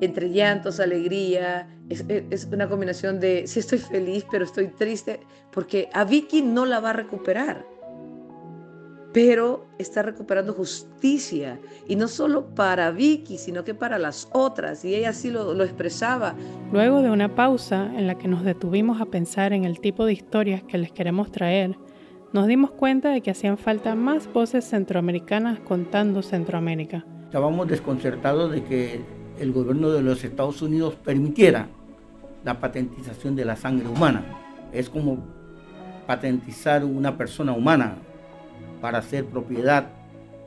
entre llantos, alegría, es, es, una combinación de sí estoy feliz, pero estoy triste, porque a Vicky no la va a recuperar, pero está recuperando justicia, y no solo para Vicky, sino que para las otras, y ella así lo, lo expresaba. Luego de una pausa en la que nos detuvimos a pensar en el tipo de historias que les queremos traer, nos dimos cuenta de que hacían falta más voces centroamericanas contando Centroamérica. Estábamos desconcertados de que el gobierno de los Estados Unidos permitiera la patentización de la sangre humana. Es como patentizar una persona humana para ser propiedad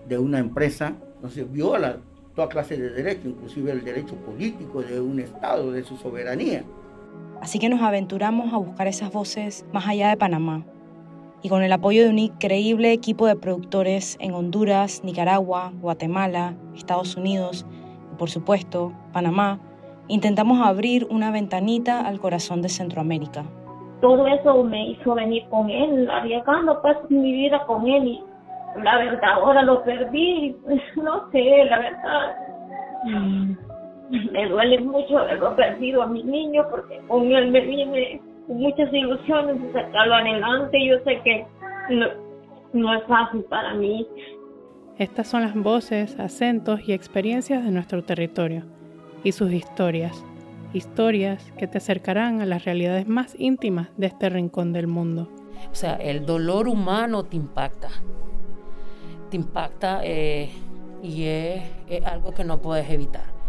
de una empresa. Entonces viola toda clase de derechos, inclusive el derecho político de un Estado, de su soberanía. Así que nos aventuramos a buscar esas voces más allá de Panamá, y con el apoyo de un increíble equipo de productores en Honduras, Nicaragua, Guatemala, Estados Unidos por supuesto Panamá, intentamos abrir una ventanita al corazón de Centroamérica. Todo eso me hizo venir con él, arriesgando pues mi vida con él y la verdad ahora lo perdí, no sé, la verdad me duele mucho haberlo perdido a mi niño porque con él me viene muchas ilusiones de sacarlo adelante. Yo sé que no es fácil para mí. Estas son las voces, acentos y experiencias de nuestro territorio y sus historias. Historias que te acercarán a las realidades más íntimas de este rincón del mundo. O sea, el dolor humano te impacta. Te impacta eh, y es algo que no puedes evitar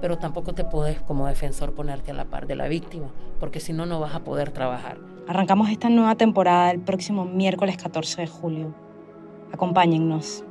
pero tampoco te puedes como defensor ponerte a la par de la víctima, porque si no, no vas a poder trabajar. Arrancamos esta nueva temporada el próximo miércoles 14 de julio. Acompáñennos.